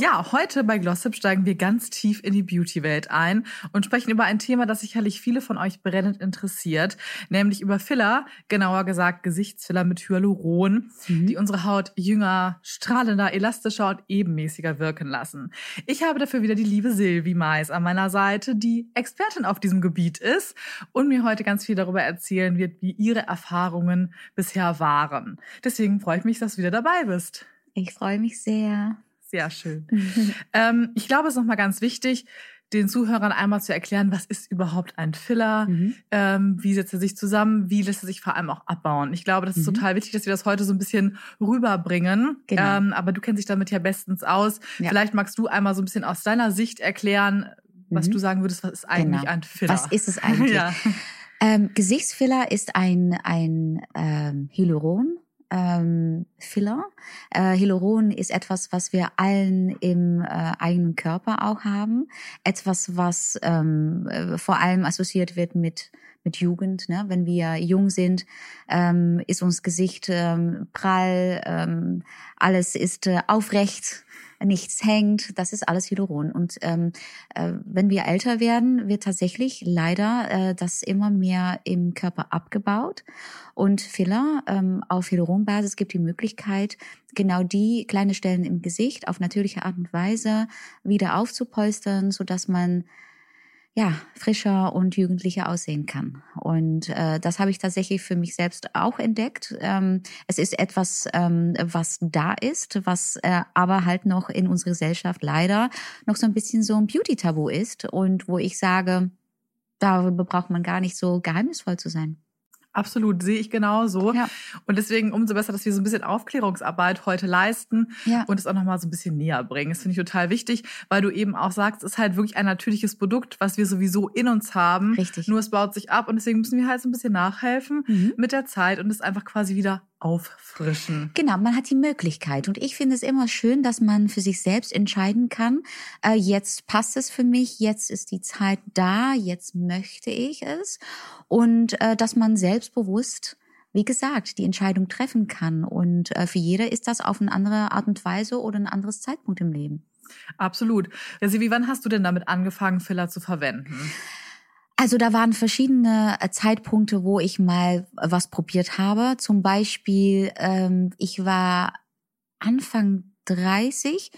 Ja, heute bei Glossip steigen wir ganz tief in die Beauty-Welt ein und sprechen über ein Thema, das sicherlich viele von euch brennend interessiert, nämlich über Filler, genauer gesagt Gesichtsfiller mit Hyaluron, mhm. die unsere Haut jünger, strahlender, elastischer und ebenmäßiger wirken lassen. Ich habe dafür wieder die liebe Silvi Mais an meiner Seite, die Expertin auf diesem Gebiet ist und mir heute ganz viel darüber erzählen wird, wie ihre Erfahrungen bisher waren. Deswegen freue ich mich, dass du wieder dabei bist. Ich freue mich sehr. Sehr schön. ähm, ich glaube, es ist nochmal ganz wichtig, den Zuhörern einmal zu erklären, was ist überhaupt ein Filler, mhm. ähm, wie setzt er sich zusammen, wie lässt er sich vor allem auch abbauen. Ich glaube, das ist mhm. total wichtig, dass wir das heute so ein bisschen rüberbringen. Genau. Ähm, aber du kennst dich damit ja bestens aus. Ja. Vielleicht magst du einmal so ein bisschen aus deiner Sicht erklären, was mhm. du sagen würdest, was ist eigentlich genau. ein Filler? Was ist es eigentlich? ja. ähm, Gesichtsfiller ist ein, ein ähm, Hyaluron ähm, Filler. Äh, Hyaluron ist etwas, was wir allen im äh, eigenen Körper auch haben. Etwas, was ähm, äh, vor allem assoziiert wird mit mit Jugend. Ne? Wenn wir jung sind, ähm, ist uns Gesicht ähm, prall, ähm, alles ist äh, aufrecht nichts hängt, das ist alles Hyaluron. Und ähm, äh, wenn wir älter werden, wird tatsächlich leider äh, das immer mehr im Körper abgebaut. Und Filler ähm, auf Hyaluronbasis gibt die Möglichkeit, genau die kleine Stellen im Gesicht auf natürliche Art und Weise wieder aufzupolstern, so dass man ja, frischer und jugendlicher aussehen kann. Und äh, das habe ich tatsächlich für mich selbst auch entdeckt. Ähm, es ist etwas, ähm, was da ist, was äh, aber halt noch in unserer Gesellschaft leider noch so ein bisschen so ein Beauty-Tabu ist und wo ich sage, darüber braucht man gar nicht so geheimnisvoll zu sein. Absolut, sehe ich genauso. Ja. Und deswegen umso besser, dass wir so ein bisschen Aufklärungsarbeit heute leisten ja. und es auch nochmal so ein bisschen näher bringen. Das finde ich total wichtig, weil du eben auch sagst, es ist halt wirklich ein natürliches Produkt, was wir sowieso in uns haben. Richtig. Nur es baut sich ab und deswegen müssen wir halt so ein bisschen nachhelfen mhm. mit der Zeit und es einfach quasi wieder auffrischen. Genau, man hat die Möglichkeit. Und ich finde es immer schön, dass man für sich selbst entscheiden kann, äh, jetzt passt es für mich, jetzt ist die Zeit da, jetzt möchte ich es. Und äh, dass man selbstbewusst wie gesagt, die Entscheidung treffen kann. Und äh, für jeder ist das auf eine andere Art und Weise oder ein anderes Zeitpunkt im Leben. Absolut. Ja, Sie, wie wann hast du denn damit angefangen, Filler zu verwenden? Also da waren verschiedene äh, Zeitpunkte, wo ich mal was probiert habe. Zum Beispiel, ähm, ich war Anfang 30,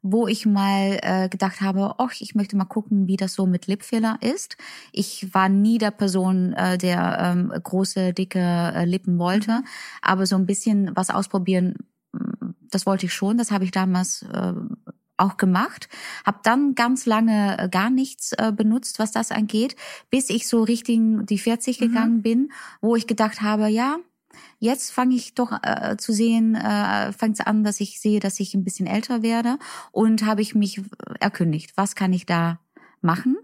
wo ich mal äh, gedacht habe, ach, ich möchte mal gucken, wie das so mit Lipfiller ist. Ich war nie der Person, äh, der ähm, große, dicke äh, Lippen wollte, mhm. aber so ein bisschen was ausprobieren, mm, das wollte ich schon. Das habe ich damals äh, auch gemacht, habe dann ganz lange äh, gar nichts äh, benutzt, was das angeht, bis ich so Richtung die 40 mhm. gegangen bin, wo ich gedacht habe, ja, jetzt fange ich doch äh, zu sehen, äh, fängt es an, dass ich sehe, dass ich ein bisschen älter werde und habe ich mich erkündigt, was kann ich da machen?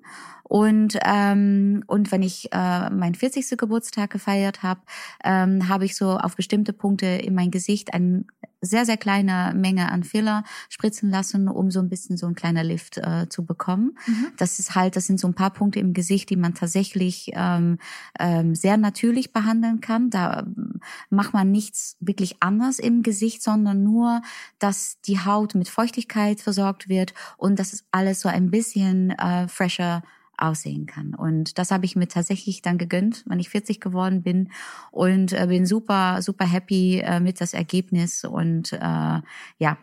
Und ähm, und wenn ich äh, meinen 40. Geburtstag gefeiert habe, ähm, habe ich so auf bestimmte Punkte in mein Gesicht ein sehr, sehr kleine Menge an Filler spritzen lassen, um so ein bisschen so ein kleiner Lift äh, zu bekommen. Mhm. Das ist halt, das sind so ein paar Punkte im Gesicht, die man tatsächlich ähm, ähm, sehr natürlich behandeln kann. Da ähm, macht man nichts wirklich anders im Gesicht, sondern nur, dass die Haut mit Feuchtigkeit versorgt wird und dass es alles so ein bisschen äh, fresher aussehen kann. Und das habe ich mir tatsächlich dann gegönnt, wenn ich 40 geworden bin und äh, bin super, super happy äh, mit das Ergebnis. Und äh, ja,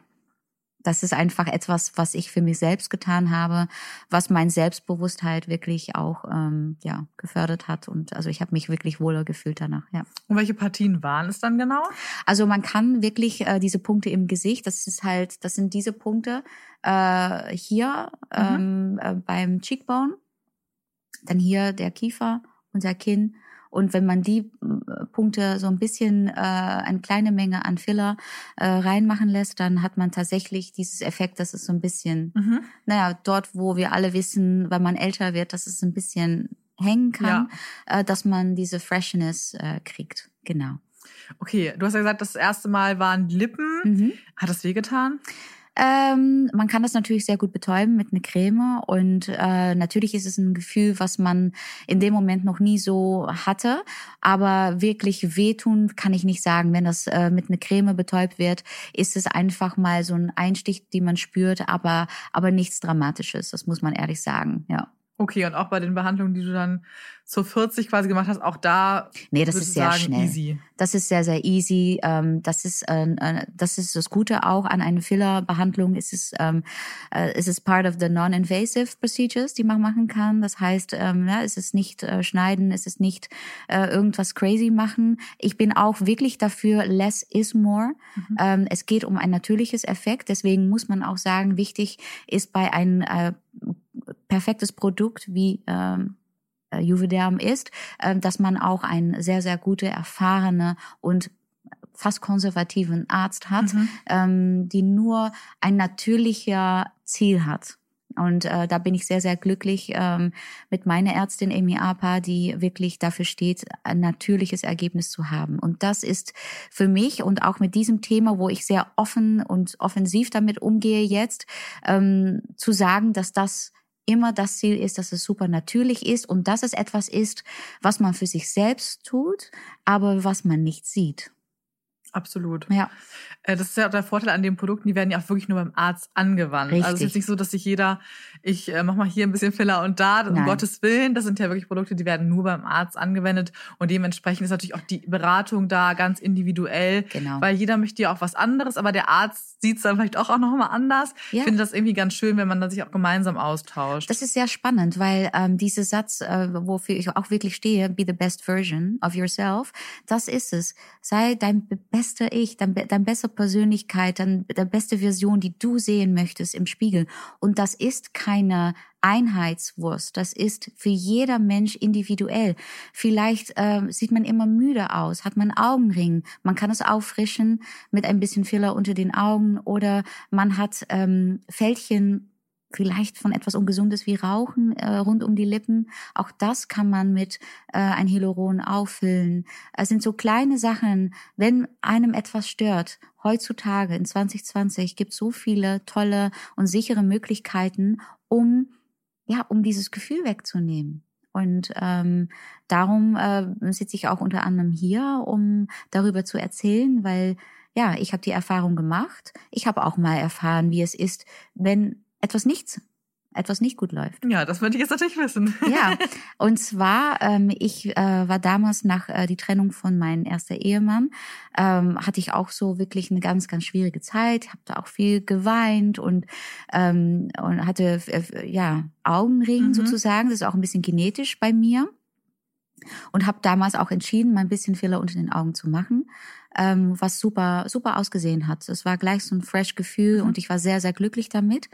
das ist einfach etwas, was ich für mich selbst getan habe, was mein Selbstbewusstheit wirklich auch ähm, ja gefördert hat und also ich habe mich wirklich wohler gefühlt danach. Ja. Und welche Partien waren es dann genau? Also man kann wirklich äh, diese Punkte im Gesicht, das ist halt, das sind diese Punkte äh, hier mhm. ähm, äh, beim Cheekbone dann hier der Kiefer, unser Kinn. Und wenn man die äh, Punkte so ein bisschen äh, eine kleine Menge an Filler äh, reinmachen lässt, dann hat man tatsächlich dieses Effekt, dass es so ein bisschen, mhm. naja, dort, wo wir alle wissen, wenn man älter wird, dass es ein bisschen hängen kann, ja. äh, dass man diese Freshness äh, kriegt. Genau. Okay, du hast ja gesagt, das erste Mal waren Lippen. Mhm. Hat das wehgetan? Ähm, man kann das natürlich sehr gut betäuben mit einer Creme und äh, natürlich ist es ein Gefühl, was man in dem Moment noch nie so hatte, aber wirklich wehtun kann ich nicht sagen. Wenn das äh, mit einer Creme betäubt wird, ist es einfach mal so ein Einstich, den man spürt, aber aber nichts Dramatisches. Das muss man ehrlich sagen. Ja. Okay, und auch bei den Behandlungen, die du dann zur 40 quasi gemacht hast, auch da. Nee, das ist sehr sagen, schnell. Easy. Das ist sehr, sehr easy. Ähm, das ist, äh, äh, das ist das Gute auch an einer Filler-Behandlung. Es ist, ähm, äh, es ist part of the non-invasive procedures, die man machen kann. Das heißt, ähm, ja, es ist nicht schneiden, es ist nicht irgendwas crazy machen. Ich bin auch wirklich dafür, less is more. Mhm. Es geht um ein natürliches Effekt. Deswegen muss man auch sagen, wichtig ist bei einem perfektes Produkt wie ähm, äh, Juvederm ist, äh, dass man auch einen sehr, sehr gute, erfahrene und fast konservativen Arzt hat, Mhm. ähm, die nur ein natürlicher Ziel hat. Und äh, da bin ich sehr, sehr glücklich ähm, mit meiner Ärztin Amy Apa, die wirklich dafür steht, ein natürliches Ergebnis zu haben. Und das ist für mich und auch mit diesem Thema, wo ich sehr offen und offensiv damit umgehe jetzt, ähm, zu sagen, dass das immer das Ziel ist, dass es super natürlich ist und dass es etwas ist, was man für sich selbst tut, aber was man nicht sieht. Absolut. Ja. Äh, Das ist ja der Vorteil an den Produkten, die werden ja auch wirklich nur beim Arzt angewandt. Also es ist Richtig. jetzt nicht so, dass sich jeder, ich äh, mach mal hier ein bisschen Filler und da, um Nein. Gottes Willen, das sind ja wirklich Produkte, die werden nur beim Arzt angewendet und dementsprechend ist natürlich auch die Beratung da ganz individuell, Genau. weil jeder möchte ja auch was anderes, aber der Arzt sieht es dann vielleicht auch, auch nochmal anders. Ja. Ich finde das irgendwie ganz schön, wenn man dann sich auch gemeinsam austauscht. Das ist sehr spannend, weil ähm, dieser Satz, äh, wofür ich auch wirklich stehe, be the best version of yourself, das ist es. Sei dein be- bester Ich, dein, dein beste Persönlichkeit, dein, deine beste Version, die du sehen möchtest im Spiegel. Und das ist keine Einheitswurst. Das ist für jeder Mensch individuell. Vielleicht ähm, sieht man immer müde aus, hat man Augenring. Man kann es auffrischen mit ein bisschen Filler unter den Augen oder man hat ähm, Fältchen vielleicht von etwas Ungesundes wie Rauchen äh, rund um die Lippen. Auch das kann man mit äh, ein Hyaluron auffüllen. Es sind so kleine Sachen, wenn einem etwas stört. Heutzutage in 2020 gibt es so viele tolle und sichere Möglichkeiten, um ja, um dieses Gefühl wegzunehmen. Und ähm, darum äh, sitze ich auch unter anderem hier, um darüber zu erzählen, weil ja, ich habe die Erfahrung gemacht. Ich habe auch mal erfahren, wie es ist, wenn etwas nichts, etwas nicht gut läuft. ja, das würde ich jetzt natürlich wissen. Ja, und zwar, ähm, ich äh, war damals nach äh, die Trennung von meinem ersten Ehemann, ähm, hatte ich auch so wirklich eine ganz, ganz schwierige Zeit, habe da auch viel geweint und, ähm, und hatte äh, ja Augenring Mhm. sozusagen, das ist auch ein bisschen genetisch bei mir und habe damals auch entschieden, mal ein bisschen Filler unter den Augen zu machen, ähm, was super, super ausgesehen hat. Es war gleich so ein fresh Gefühl Mhm. und ich war sehr, sehr glücklich damit.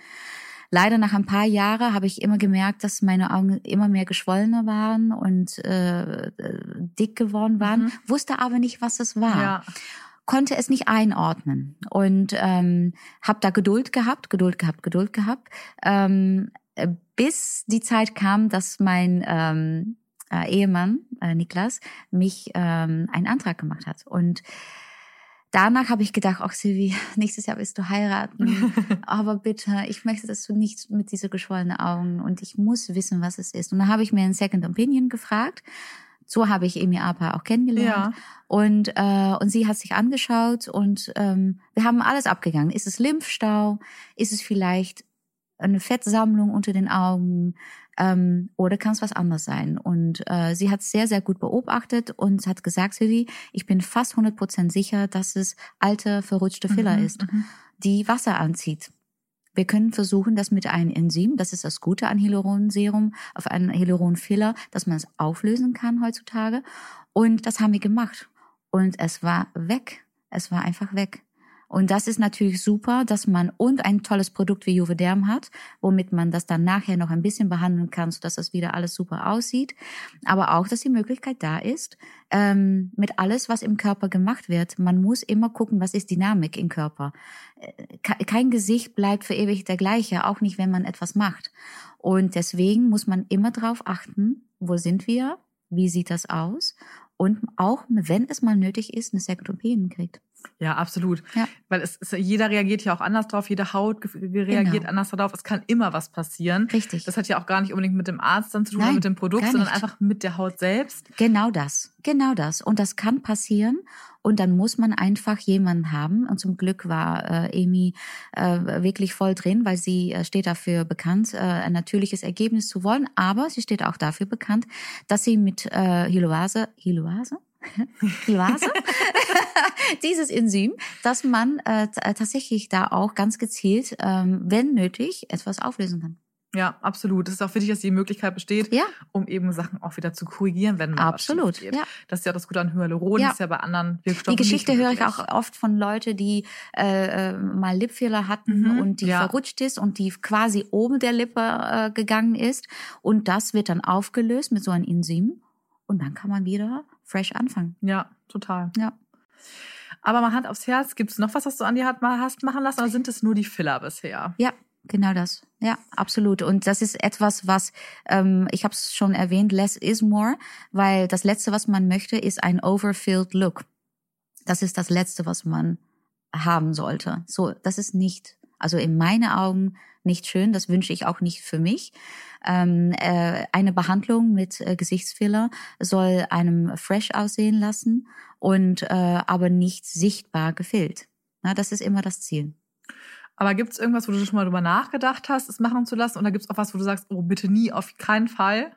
Leider nach ein paar Jahren habe ich immer gemerkt, dass meine Augen immer mehr geschwollener waren und äh, äh, dick geworden waren, Mhm. wusste aber nicht, was es war Ja. konnte es nicht einordnen und ähm, habe da Geduld gehabt, Geduld gehabt, Geduld gehabt, ähm, äh, bis die Zeit kam, dass mein ähm, äh, Ehemann äh, Niklas mich ähm, einen Antrag gemacht hat und Danach habe ich gedacht, ach Silvi, nächstes Jahr willst du heiraten, aber bitte, ich möchte, dass du nicht mit diese geschwollenen Augen und ich muss wissen, was es ist. Und dann habe ich mir einen Second Opinion gefragt. So habe ich Emi Apa auch kennengelernt. Ja. Und, äh, und sie hat sich angeschaut und ähm, wir haben alles abgegangen. Ist es Lymphstau? Ist es vielleicht eine Fettsammlung unter den Augen? Ähm, oder kann es was anderes sein? Und äh, sie hat sehr, sehr gut beobachtet und hat gesagt, Silvi, ich bin fast 100% sicher, dass es alte, verrutschte Filler Mhm, ist, mhm. die Wasser anzieht. Wir können versuchen, das mit einem Enzym, das ist das Gute an Hyaluronserum, auf einen Hyaluronfiller, dass man es auflösen kann heutzutage. Und das haben wir gemacht. Und es war weg. Es war einfach weg. Und das ist natürlich super, dass man und ein tolles Produkt wie Juvederm hat, womit man das dann nachher noch ein bisschen behandeln kann, sodass das wieder alles super aussieht. Aber auch, dass die Möglichkeit da ist, ähm, mit alles, was im Körper gemacht wird. Man muss immer gucken, was ist Dynamik im Körper. Äh, ke- Kein Gesicht bleibt für ewig der gleiche, auch nicht, wenn man etwas macht. Und deswegen muss man immer drauf achten, wo sind wir? wie sieht das aus und auch, wenn es mal nötig ist, eine Opinion kriegt. Ja, absolut. Ja. Weil es ist, jeder reagiert ja auch anders drauf, jede Haut reagiert Genau. anders darauf. Es kann immer was passieren. Richtig. Das hat ja auch gar nicht unbedingt mit dem Arzt dann zu tun Nein, mit dem Produkt, sondern einfach mit der Haut selbst. Genau das, genau das. Und das kann passieren. Und dann muss man einfach jemanden haben. Und zum Glück war äh, Amy äh, wirklich voll drin, weil sie äh, steht dafür bekannt, äh, ein natürliches Ergebnis zu wollen. Aber sie steht auch dafür bekannt, dass sie mit äh, Hyloase, Hyloase? Hyloase? Dieses Enzym, dass man äh, t- tatsächlich da auch ganz gezielt, ähm, wenn nötig, etwas auflösen kann. Ja, absolut. Es ist auch wichtig, dass die Möglichkeit besteht, Ja, um eben Sachen auch wieder zu korrigieren, wenn mal Absolut, was ja. Das ist ja das Gute an Hyaluron, Ja. das ist ja bei anderen Wirkstoffen Die Geschichte höre ich auch oft von Leuten, die äh, äh, mal Lipfehler hatten Mhm, und die ja. verrutscht ist und die quasi oben der Lippe äh, gegangen ist. Und das wird dann aufgelöst mit so einem Enzym. Und dann kann man wieder fresh anfangen. Ja, total. Ja. Aber mal Hand aufs Herz, gibt es noch was, was du an dir hat- mal hast machen lassen, oder sind es nur die Filler bisher? Ja, genau das. Ja, absolut. Und das ist etwas, was, ähm, ich habe es schon erwähnt, less is more, weil das Letzte, was man möchte, ist ein overfilled look. Das ist das Letzte, was man haben sollte. So, das ist nicht, also in meinen Augen nicht schön. Das wünsche ich auch nicht für mich. Ähm, äh, eine Behandlung mit äh, Gesichtsfiller soll einem fresh aussehen lassen und äh, aber nicht sichtbar gefüllt. Na, das ist immer das Ziel. Aber gibt es irgendwas, wo du schon mal drüber nachgedacht hast, es machen zu lassen? Oder gibt es auch was, wo du sagst, oh, bitte nie, auf keinen Fall?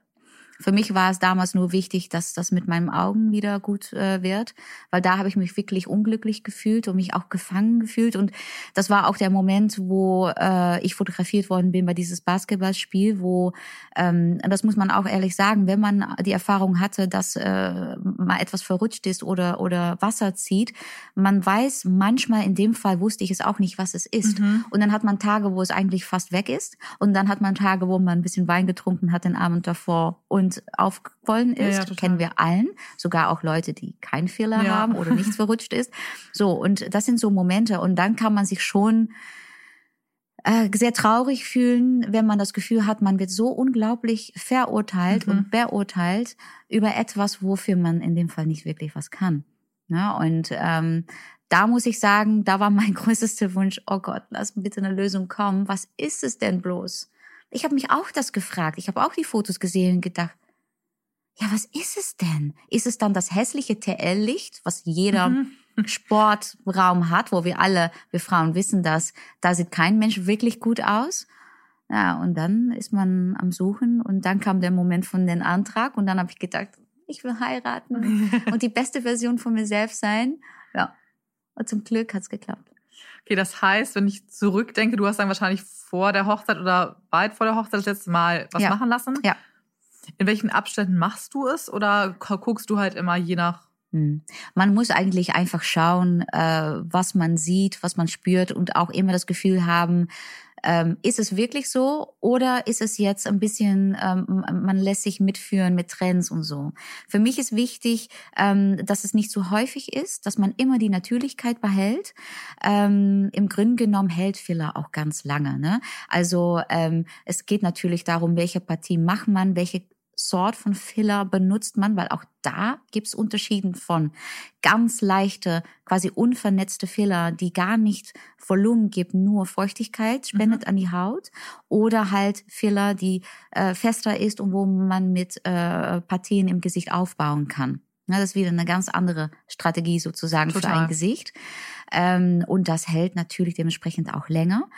Für mich war es damals nur wichtig, dass das mit meinen Augen wieder gut äh, wird, weil da habe ich mich wirklich unglücklich gefühlt und mich auch gefangen gefühlt. Und das war auch der Moment, wo äh, ich fotografiert worden bin bei dieses Basketballspiel, wo, ähm, das muss man auch ehrlich sagen, wenn man die Erfahrung hatte, dass äh, mal etwas verrutscht ist oder, oder Wasser zieht, man weiß manchmal, in dem Fall wusste ich es auch nicht, was es ist. Mhm. Und dann hat man Tage, wo es eigentlich fast weg ist. Und dann hat man Tage, wo man ein bisschen Wein getrunken hat den Abend davor und aufgequollen Ja, ist. ja, total. Kennen wir allen. Sogar auch Leute, die keinen Fehler Ja. haben oder nichts verrutscht ist. So, und das sind so Momente. Und dann kann man sich schon äh, sehr traurig fühlen, wenn man das Gefühl hat, man wird so unglaublich verurteilt Mhm. und beurteilt über etwas, wofür man in dem Fall nicht wirklich was kann. Ja, und ähm, da muss ich sagen, da war mein größter Wunsch, oh Gott, lass bitte eine Lösung kommen. Was ist es denn bloß? Ich habe mich auch das gefragt. Ich habe auch die Fotos gesehen und gedacht, ja, was ist es denn? Ist es dann das hässliche TL-Licht, was jeder Mhm. Sportraum hat, wo wir alle, wir Frauen wissen das, da sieht kein Mensch wirklich gut aus. Ja, und dann ist man am Suchen und dann kam der Moment von den Antrag und dann habe ich gedacht, ich will heiraten und die beste Version von mir selbst sein. Ja, und zum Glück hat's geklappt. Okay, das heißt, wenn ich zurückdenke, du hast dann wahrscheinlich vor der Hochzeit oder weit vor der Hochzeit das letzte Mal was Ja. machen lassen. Ja. In welchen Abständen machst du es oder gu- guckst du halt immer je nach? Hm. Man muss eigentlich einfach schauen, äh, was man sieht, was man spürt und auch immer das Gefühl haben, ähm, ist es wirklich so oder ist es jetzt ein bisschen, ähm, man lässt sich mitführen mit Trends und so. Für mich ist wichtig, ähm, dass es nicht zu häufig ist, dass man immer die Natürlichkeit behält. Ähm, Im Grunde genommen hält Filler auch ganz lange. Ne? Also ähm, es geht natürlich darum, welche Partie macht man, welche Sort von Filler benutzt man, weil auch da gibt's Unterschieden von ganz leichte, quasi unvernetzte Filler, die gar nicht Volumen gibt, nur Feuchtigkeit spendet an die Haut, oder halt Filler, die äh, fester ist und wo man mit äh, Partien im Gesicht aufbauen kann. Na, das ist wieder eine ganz andere Strategie sozusagen für Total. ein Gesicht. Ähm, und das hält natürlich dementsprechend auch länger.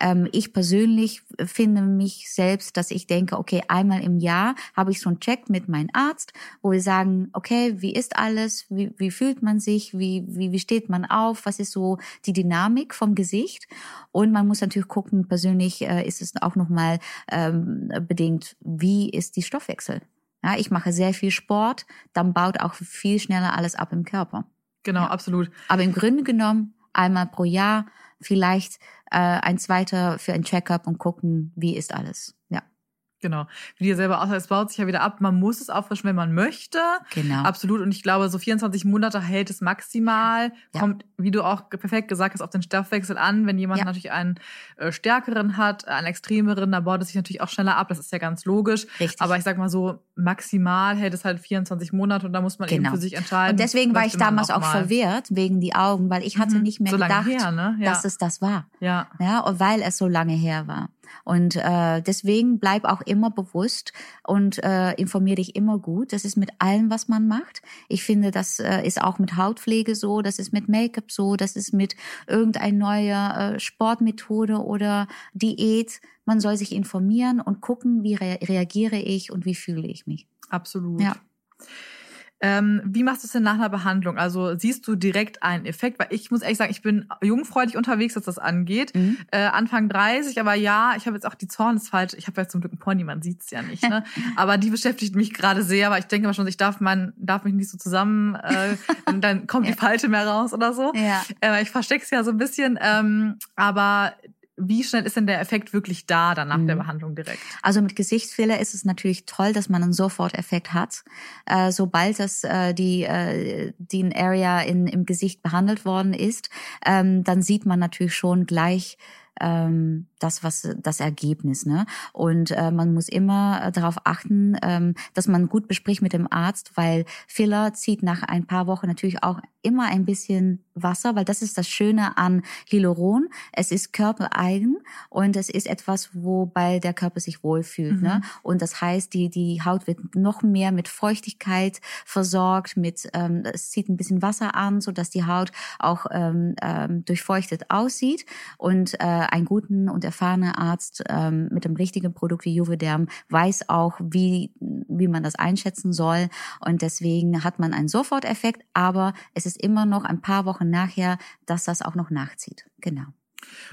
Ähm, ich persönlich finde mich selbst, dass ich denke, okay, einmal im Jahr habe ich so einen Check mit meinem Arzt, wo wir sagen, okay, wie ist alles, wie, wie fühlt man sich, wie, wie, wie steht man auf, was ist so die Dynamik vom Gesicht. Und man muss natürlich gucken, persönlich äh, ist es auch nochmal ähm, bedingt, wie ist die Stoffwechsel. Ja, ich mache sehr viel Sport, dann baut auch viel schneller alles ab im Körper. Genau, Ja. absolut. Aber im Grunde genommen einmal pro Jahr vielleicht äh, ein zweiter für ein Checkup und gucken, wie ist alles. Ja. Genau. Wie dir selber aussagt, es baut sich ja wieder ab. Man muss es auffrischen, wenn man möchte. Genau. Absolut. Und ich glaube, so 24 Monate hält es maximal. Ja. Kommt, wie du auch perfekt gesagt hast, auf den Stoffwechsel an. Wenn jemand Ja. natürlich einen äh, stärkeren hat, einen extremeren, dann baut es sich natürlich auch schneller ab. Das ist ja ganz logisch. Richtig. Aber ich sag mal so, maximal hält es halt 24 Monate und da muss man eben Genau. für sich entscheiden. Und deswegen war ich damals auch mal. verwirrt wegen die Augen, weil ich hatte Mhm. nicht mehr So gedacht, her, ne? Ja. dass es das war. Ja. Ja, und weil es so lange her war. Und äh, deswegen bleib auch immer bewusst und äh, informier dich immer gut. Das ist mit allem, was man macht. Ich finde, das äh, ist auch mit Hautpflege so, das ist mit Make-up so, das ist mit irgendeiner neue äh, Sportmethode oder Diät. Man soll sich informieren und gucken, wie rea reagiere ich und wie fühle ich mich. Absolut. Ja. Ähm, wie machst du es denn nach einer Behandlung? Also siehst du direkt einen Effekt? Weil ich muss ehrlich sagen, ich bin jungfreudig unterwegs, was das angeht. Mhm. Äh, Anfang 30, aber ja, ich habe jetzt auch die Zornesfalte. Ich habe ja zum Glück einen Pony, man sieht's ja nicht. Ne? aber die beschäftigt mich gerade sehr, weil ich denke mal schon, ich darf, man, darf mich nicht so zusammen, äh, und dann kommt die Falte mehr raus oder so. Ja. Äh, ich versteck's ja so ein bisschen. Ähm, aber wie schnell ist denn der Effekt wirklich da dann nach der Mhm. Behandlung direkt? Also mit Gesichtsfiller ist es natürlich toll, dass man einen Soforteffekt hat. Äh, sobald das äh, die äh, die Area in, im Gesicht behandelt worden ist, ähm, dann sieht man natürlich schon gleich ähm, das was das Ergebnis ne? Und äh, man muss immer äh, darauf achten ähm, dass man gut bespricht mit dem Arzt weil Filler zieht nach ein paar Wochen natürlich auch immer ein bisschen Wasser weil das ist das Schöne an Hyaluron. Es ist körpereigen und es ist etwas wobei der Körper sich wohlfühlt Mhm. ne und das heißt die die Haut wird noch mehr mit Feuchtigkeit versorgt mit ähm, es zieht ein bisschen Wasser an so dass die Haut auch ähm, ähm, durchfeuchtet aussieht und äh, einen guten und erfahrenen Arzt ähm, mit dem richtigen Produkt wie Juvederm weiß auch, wie, wie man das einschätzen soll. Und deswegen hat man einen Soforteffekt, aber es ist immer noch ein paar Wochen nachher, dass das auch noch nachzieht. Genau.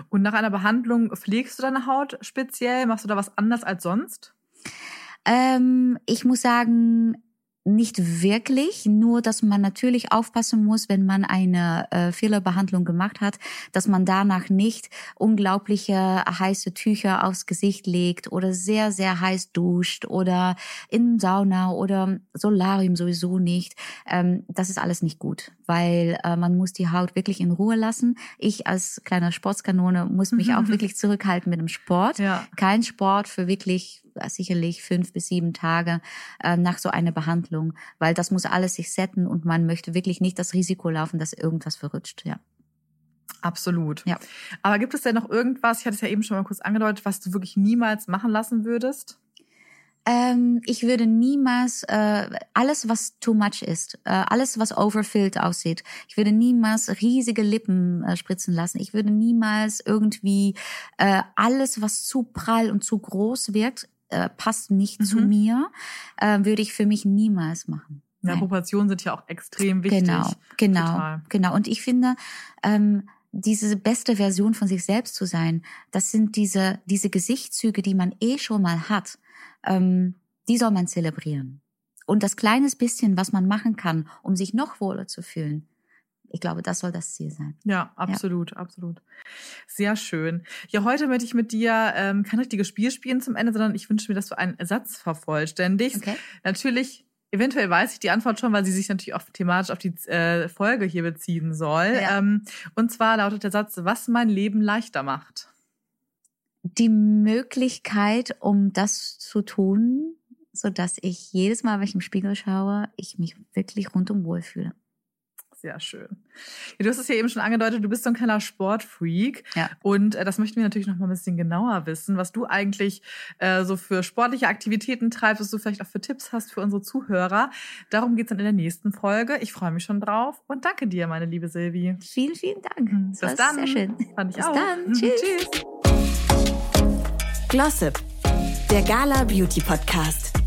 Und nach einer Behandlung pflegst du deine Haut speziell? Machst du da was anders als sonst? Ähm, ich muss sagen, nicht wirklich, nur dass man natürlich aufpassen muss, wenn man eine äh, Fehlerbehandlung gemacht hat, dass man danach nicht unglaubliche heiße Tücher aufs Gesicht legt oder sehr, sehr heiß duscht oder in Sauna oder Solarium sowieso nicht. Ähm, das ist alles nicht gut, weil äh, man muss die Haut wirklich in Ruhe lassen. Ich als kleiner Sportskanone muss mich auch wirklich zurückhalten mit dem Sport. Ja. Kein Sport für wirklich sicherlich fünf bis sieben Tage äh, nach so einer Behandlung, weil das muss alles sich setten und man möchte wirklich nicht das Risiko laufen, dass irgendwas verrutscht. Ja. Absolut. Ja. Aber gibt es denn noch irgendwas, ich hatte es ja eben schon mal kurz angedeutet, was du wirklich niemals machen lassen würdest? Ähm, ich würde niemals äh, alles, was too much ist, äh, alles, was overfilled aussieht. Ich würde niemals riesige Lippen äh, spritzen lassen. Ich würde niemals irgendwie äh, alles, was zu prall und zu groß wirkt, äh, passt nicht zu Mhm. mir, äh, würde ich für mich niemals machen. Ja, Nein. Proportionen sind ja auch extrem wichtig. Genau, genau, Total. genau. Und ich finde, ähm, diese beste Version von sich selbst zu sein, das sind diese, diese Gesichtszüge, die man eh schon mal hat, ähm, die soll man zelebrieren. Und das kleines bisschen, was man machen kann, um sich noch wohler zu fühlen, ich glaube, das soll das Ziel sein. Ja, absolut, absolut. Sehr schön. Ja, heute möchte ich mit dir ähm, kein richtiges Spiel spielen zum Ende, sondern ich wünsche mir, dass du einen Satz vervollständigst. Okay. Natürlich, eventuell weiß ich die Antwort schon, weil sie sich natürlich auch thematisch auf die äh, Folge hier beziehen soll. Ja. Ähm, und zwar lautet der Satz, was mein Leben leichter macht. Die Möglichkeit, um das zu tun, so dass ich jedes Mal, wenn ich im Spiegel schaue, ich mich wirklich rundum wohlfühle. Sehr schön. Ja, du hast es ja eben schon angedeutet, du bist so ein kleiner Sportfreak. Ja. Und äh, das möchten wir natürlich noch mal ein bisschen genauer wissen, was du eigentlich äh, so für sportliche Aktivitäten treibst, was du vielleicht auch für Tipps hast für unsere Zuhörer. Darum geht's dann in der nächsten Folge. Ich freue mich schon drauf und danke dir, meine liebe Silvi. Vielen, vielen Dank. Bis Das dann. Sehr schön. Fand ich Bis auch. dann. Mhm. Tschüss. Tschüss. Glossip, der Gala Beauty Podcast.